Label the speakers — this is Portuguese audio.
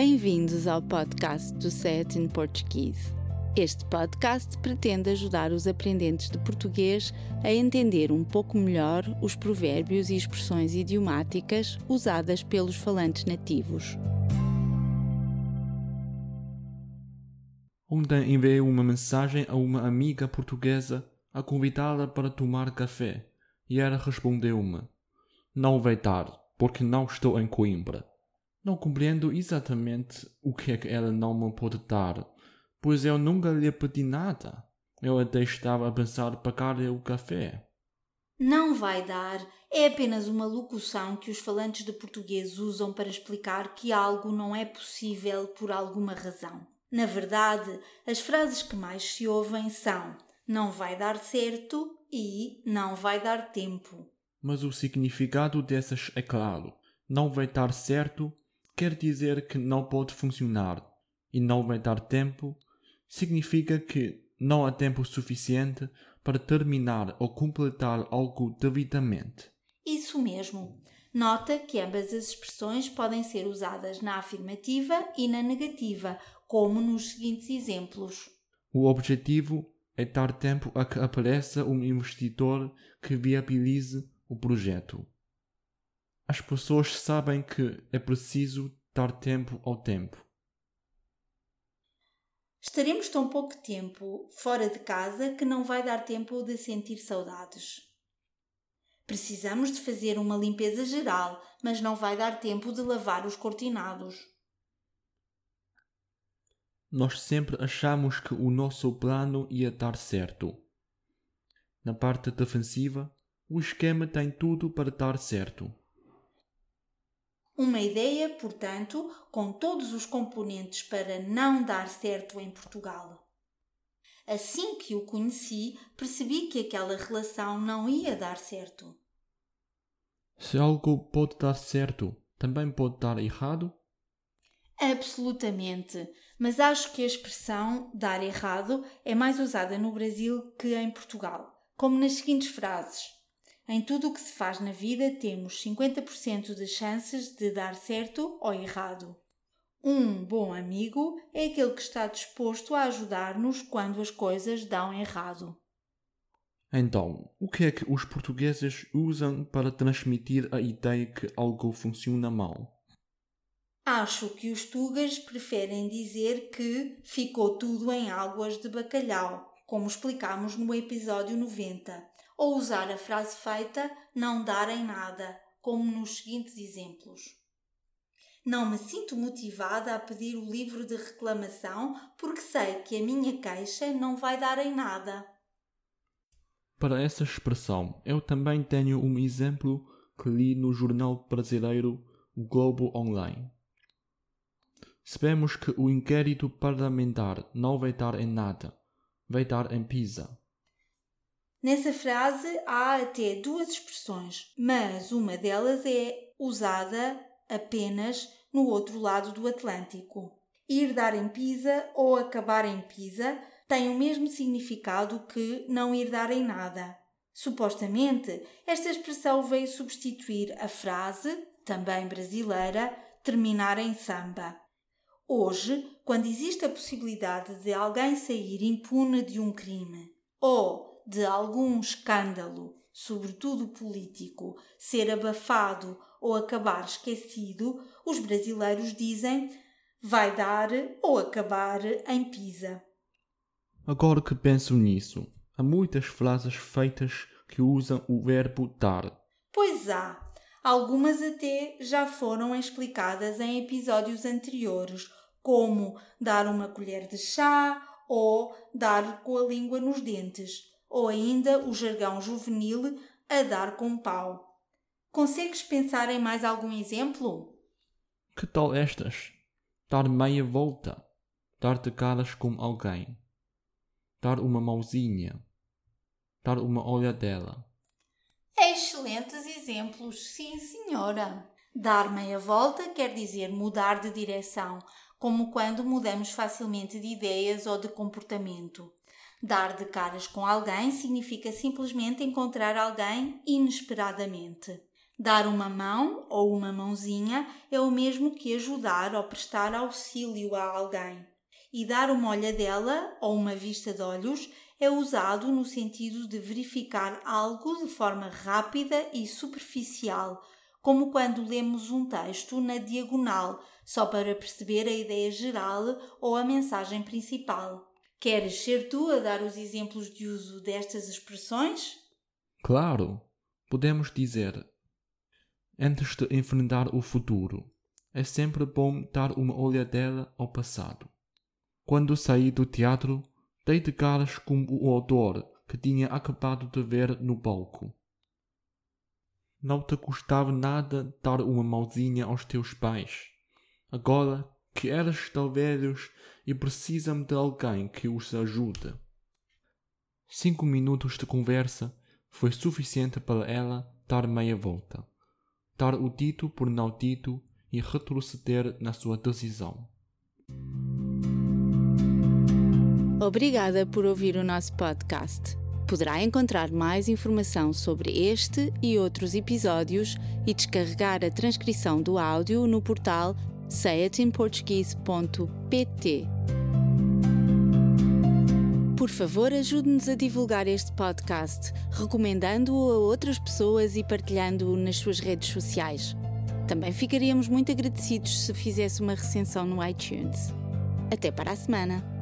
Speaker 1: Bem-vindos ao podcast do Set in Portuguese. Este podcast pretende ajudar os aprendentes de português a entender um pouco melhor os provérbios e expressões idiomáticas usadas pelos falantes nativos.
Speaker 2: Ontem enviei uma mensagem a uma amiga portuguesa a convidá-la para tomar café e ela respondeu-me: Não vai dar, porque não estou em Coimbra. Não compreendo exatamente o que é que ela não me pode dar, pois eu nunca lhe pedi nada. Eu até estava a pensar pagar-lhe o café.
Speaker 3: Não vai dar é apenas uma locução que os falantes de português usam para explicar que algo não é possível por alguma razão. Na verdade, as frases que mais se ouvem são não vai dar certo e não vai dar tempo.
Speaker 2: Mas o significado dessas é claro. Não vai dar certo quer dizer que não pode funcionar e não vai dar tempo, significa que não há tempo suficiente para terminar ou completar algo devidamente.
Speaker 3: Isso mesmo. Nota que ambas as expressões podem ser usadas na afirmativa e na negativa, como nos seguintes exemplos.
Speaker 2: O objetivo é dar tempo a que apareça um investidor que viabilize o projeto. As pessoas sabem que é preciso dar tempo ao tempo.
Speaker 3: Estaremos tão pouco tempo fora de casa que não vai dar tempo de sentir saudades. Precisamos de fazer uma limpeza geral, mas não vai dar tempo de lavar os cortinados.
Speaker 2: Nós sempre achamos que o nosso plano ia dar certo. Na parte defensiva, o esquema tem tudo para dar certo.
Speaker 3: Uma ideia, portanto, com todos os componentes para não dar certo em Portugal. Assim que o conheci, percebi que aquela relação não ia dar certo.
Speaker 2: Se algo pode dar certo, também pode dar errado?
Speaker 3: Absolutamente, mas acho que a expressão dar errado é mais usada no Brasil que em Portugal, como nas seguintes frases: Em tudo o que se faz na vida temos 50% de chances de dar certo ou errado. Um bom amigo é aquele que está disposto a ajudar-nos quando as coisas dão errado.
Speaker 2: Então, o que é que os portugueses usam para transmitir a ideia que algo funciona mal?
Speaker 3: Acho que os tugas preferem dizer que ficou tudo em águas de bacalhau, como explicámos no episódio 90, ou usar a frase feita não dar em nada, como nos seguintes exemplos. Não me sinto motivada a pedir o livro de reclamação porque sei que a minha queixa não vai dar em nada.
Speaker 2: Para essa expressão, eu também tenho um exemplo que li no jornal brasileiro Globo Online. Sabemos que o inquérito parlamentar não vai dar em nada, vai dar em Pisa.
Speaker 3: Nessa frase há até duas expressões, mas uma delas é usada apenas no outro lado do Atlântico. Ir dar em Pisa ou acabar em Pisa tem o mesmo significado que não ir dar em nada. Supostamente, esta expressão veio substituir a frase, também brasileira, terminar em samba. Hoje, quando existe a possibilidade de alguém sair impune de um crime ou de algum escândalo, sobretudo político, ser abafado ou acabar esquecido, os brasileiros dizem vai dar ou acabar em Pisa.
Speaker 2: Agora que penso nisso, há muitas frases feitas que usam o verbo dar.
Speaker 3: Pois há. Algumas até já foram explicadas em episódios anteriores, como dar uma colher de chá ou dar com a língua nos dentes, ou ainda o jargão juvenil a dar com pau. Consegues pensar em mais algum exemplo?
Speaker 2: Que tal estas? Dar meia volta, dar de caras com alguém, dar uma mãozinha, dar uma olhadela.
Speaker 3: Excelentes exemplos, sim, senhora. Dar meia volta quer dizer mudar de direção, como quando mudamos facilmente de ideias ou de comportamento. Dar de caras com alguém significa simplesmente encontrar alguém inesperadamente. Dar uma mão ou uma mãozinha é o mesmo que ajudar ou prestar auxílio a alguém. E dar uma olhadela ou uma vista de olhos é usado no sentido de verificar algo de forma rápida e superficial, como quando lemos um texto na diagonal, só para perceber a ideia geral ou a mensagem principal. Queres ser tu a dar os exemplos de uso destas expressões?
Speaker 2: Claro, podemos dizer: Antes de enfrentar o futuro, é sempre bom dar uma olhadela ao passado. Quando saí do teatro, dei de caras com o autor que tinha acabado de ver no palco. Não te custava nada dar uma mãozinha aos teus pais. Agora que eles estão velhos e precisam de alguém que os ajude. Cinco minutos de conversa foi suficiente para ela dar meia volta, dar o dito por não dito e retroceder na sua decisão.
Speaker 1: Obrigada por ouvir o nosso podcast. Poderá encontrar mais informação sobre este e outros episódios e descarregar a transcrição do áudio no portal sayatinportuguese.pt. Por favor, ajude-nos a divulgar este podcast, recomendando-o a outras pessoas e partilhando-o nas suas redes sociais. Também ficaríamos muito agradecidos se fizesse uma recensão no iTunes. Até para a semana!